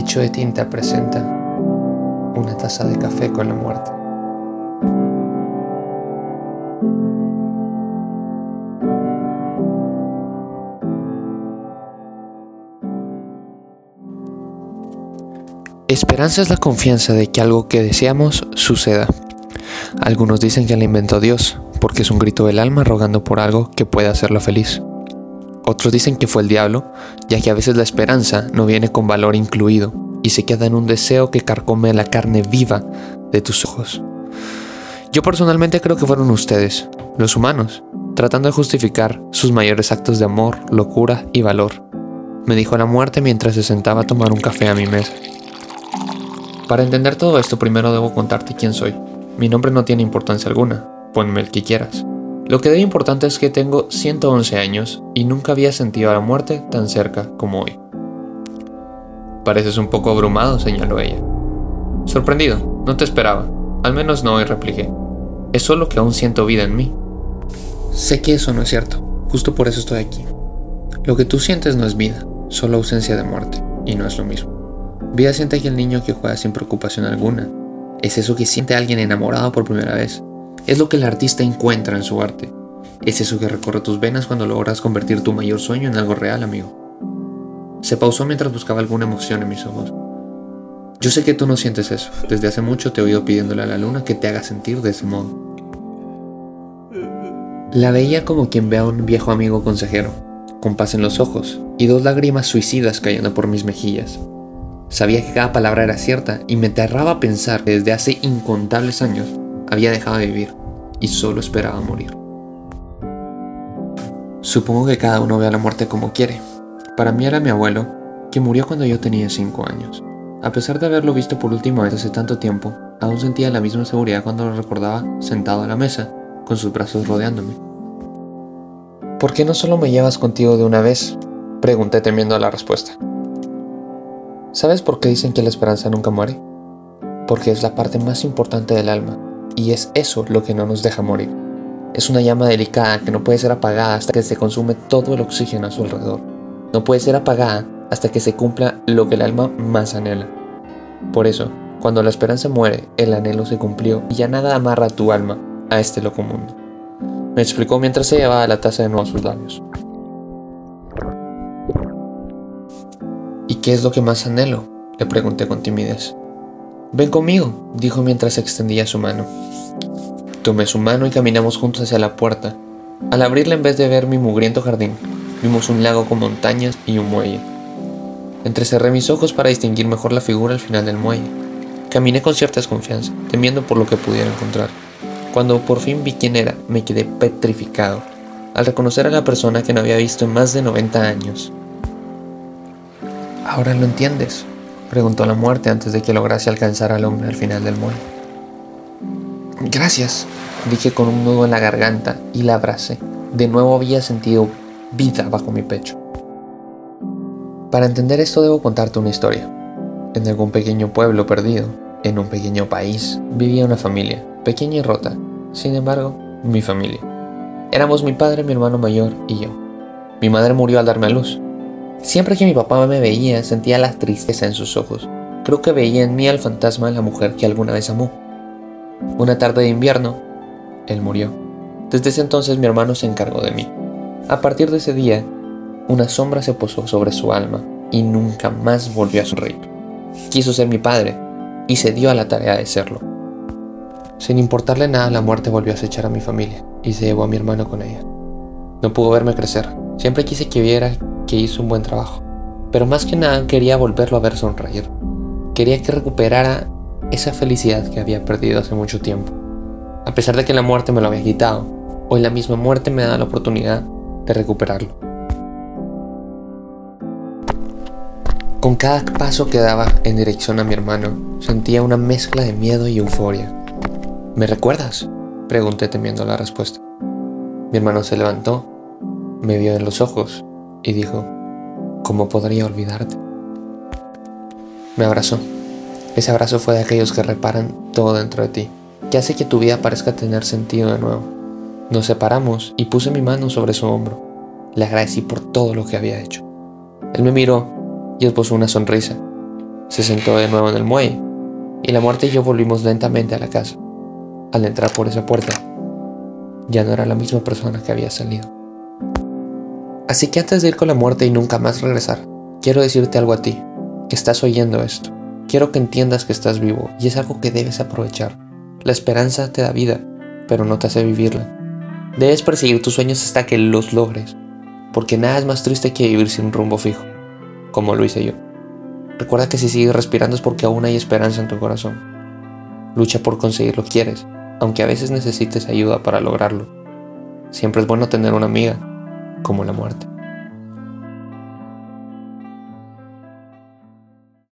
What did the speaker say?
lecho de tinta presenta una taza de café con la muerte. Esperanza es la confianza de que algo que deseamos suceda. Algunos dicen que la inventó Dios, porque es un grito del alma rogando por algo que pueda hacerla feliz. Otros dicen que fue el diablo, ya que a veces la esperanza no viene con valor incluido y se queda en un deseo que carcome la carne viva de tus ojos. Yo personalmente creo que fueron ustedes, los humanos, tratando de justificar sus mayores actos de amor, locura y valor. Me dijo la muerte mientras se sentaba a tomar un café a mi mesa. Para entender todo esto, primero debo contarte quién soy. Mi nombre no tiene importancia alguna, ponme el que quieras. Lo que debe importante es que tengo 111 años y nunca había sentido a la muerte tan cerca como hoy. Pareces un poco abrumado, señaló ella. Sorprendido, no te esperaba. Al menos no hoy, repliqué. Es solo que aún siento vida en mí. Sé que eso no es cierto, justo por eso estoy aquí. Lo que tú sientes no es vida, solo ausencia de muerte, y no es lo mismo. Vida siente aquel niño que juega sin preocupación alguna. Es eso que siente alguien enamorado por primera vez. Es lo que el artista encuentra en su arte. Es eso que recorre tus venas cuando logras convertir tu mayor sueño en algo real, amigo. Se pausó mientras buscaba alguna emoción en mis ojos. Yo sé que tú no sientes eso. Desde hace mucho te he oído pidiéndole a la luna que te haga sentir de ese modo. La veía como quien ve a un viejo amigo consejero, con paz en los ojos y dos lágrimas suicidas cayendo por mis mejillas. Sabía que cada palabra era cierta y me aterraba pensar que desde hace incontables años había dejado de vivir y solo esperaba morir. Supongo que cada uno ve a la muerte como quiere. Para mí era mi abuelo, que murió cuando yo tenía 5 años. A pesar de haberlo visto por última vez hace tanto tiempo, aún sentía la misma seguridad cuando lo recordaba sentado a la mesa, con sus brazos rodeándome. ¿Por qué no solo me llevas contigo de una vez? Pregunté temiendo la respuesta. ¿Sabes por qué dicen que la esperanza nunca muere? Porque es la parte más importante del alma, y es eso lo que no nos deja morir. Es una llama delicada que no puede ser apagada hasta que se consume todo el oxígeno a su alrededor. No puede ser apagada hasta que se cumpla lo que el alma más anhela. Por eso, cuando la esperanza muere, el anhelo se cumplió y ya nada amarra a tu alma a este loco mundo. Me explicó mientras se llevaba la taza de nuevo a sus labios. ¿Y qué es lo que más anhelo? Le pregunté con timidez. Ven conmigo, dijo mientras extendía su mano. Tomé su mano y caminamos juntos hacia la puerta. Al abrirla en vez de ver mi mugriento jardín, vimos un lago con montañas y un muelle. Entrecerré mis ojos para distinguir mejor la figura al final del muelle. Caminé con cierta desconfianza, temiendo por lo que pudiera encontrar. Cuando por fin vi quién era, me quedé petrificado, al reconocer a la persona que no había visto en más de 90 años. ¿Ahora lo entiendes? Preguntó la muerte antes de que lograse alcanzar al hombre al final del muelle. Gracias, dije con un nudo en la garganta y la abracé. De nuevo había sentido vida bajo mi pecho. Para entender esto debo contarte una historia. En algún pequeño pueblo perdido, en un pequeño país, vivía una familia, pequeña y rota. Sin embargo, mi familia. Éramos mi padre, mi hermano mayor y yo. Mi madre murió al darme a luz, Siempre que mi papá me veía sentía la tristeza en sus ojos. Creo que veía en mí al fantasma de la mujer que alguna vez amó. Una tarde de invierno, él murió. Desde ese entonces mi hermano se encargó de mí. A partir de ese día, una sombra se posó sobre su alma y nunca más volvió a sonreír. Quiso ser mi padre y se dio a la tarea de serlo. Sin importarle nada, la muerte volvió a acechar a mi familia y se llevó a mi hermano con ella. No pudo verme crecer. Siempre quise que viera que hizo un buen trabajo. Pero más que nada quería volverlo a ver sonreír. Quería que recuperara esa felicidad que había perdido hace mucho tiempo. A pesar de que la muerte me lo había quitado, hoy la misma muerte me da la oportunidad de recuperarlo. Con cada paso que daba en dirección a mi hermano, sentía una mezcla de miedo y euforia. ¿Me recuerdas? Pregunté temiendo la respuesta. Mi hermano se levantó, me vio en los ojos y dijo, ¿cómo podría olvidarte? Me abrazó. Ese abrazo fue de aquellos que reparan todo dentro de ti, que hace que tu vida parezca tener sentido de nuevo. Nos separamos y puse mi mano sobre su hombro. Le agradecí por todo lo que había hecho. Él me miró y esbozó una sonrisa. Se sentó de nuevo en el muelle y la muerte y yo volvimos lentamente a la casa. Al entrar por esa puerta, ya no era la misma persona que había salido. Así que antes de ir con la muerte y nunca más regresar, quiero decirte algo a ti, que estás oyendo esto. Quiero que entiendas que estás vivo y es algo que debes aprovechar. La esperanza te da vida, pero no te hace vivirla. Debes perseguir tus sueños hasta que los logres, porque nada es más triste que vivir sin rumbo fijo, como lo hice yo. Recuerda que si sigues respirando es porque aún hay esperanza en tu corazón. Lucha por conseguir lo que quieres, aunque a veces necesites ayuda para lograrlo. Siempre es bueno tener una amiga, como la muerte.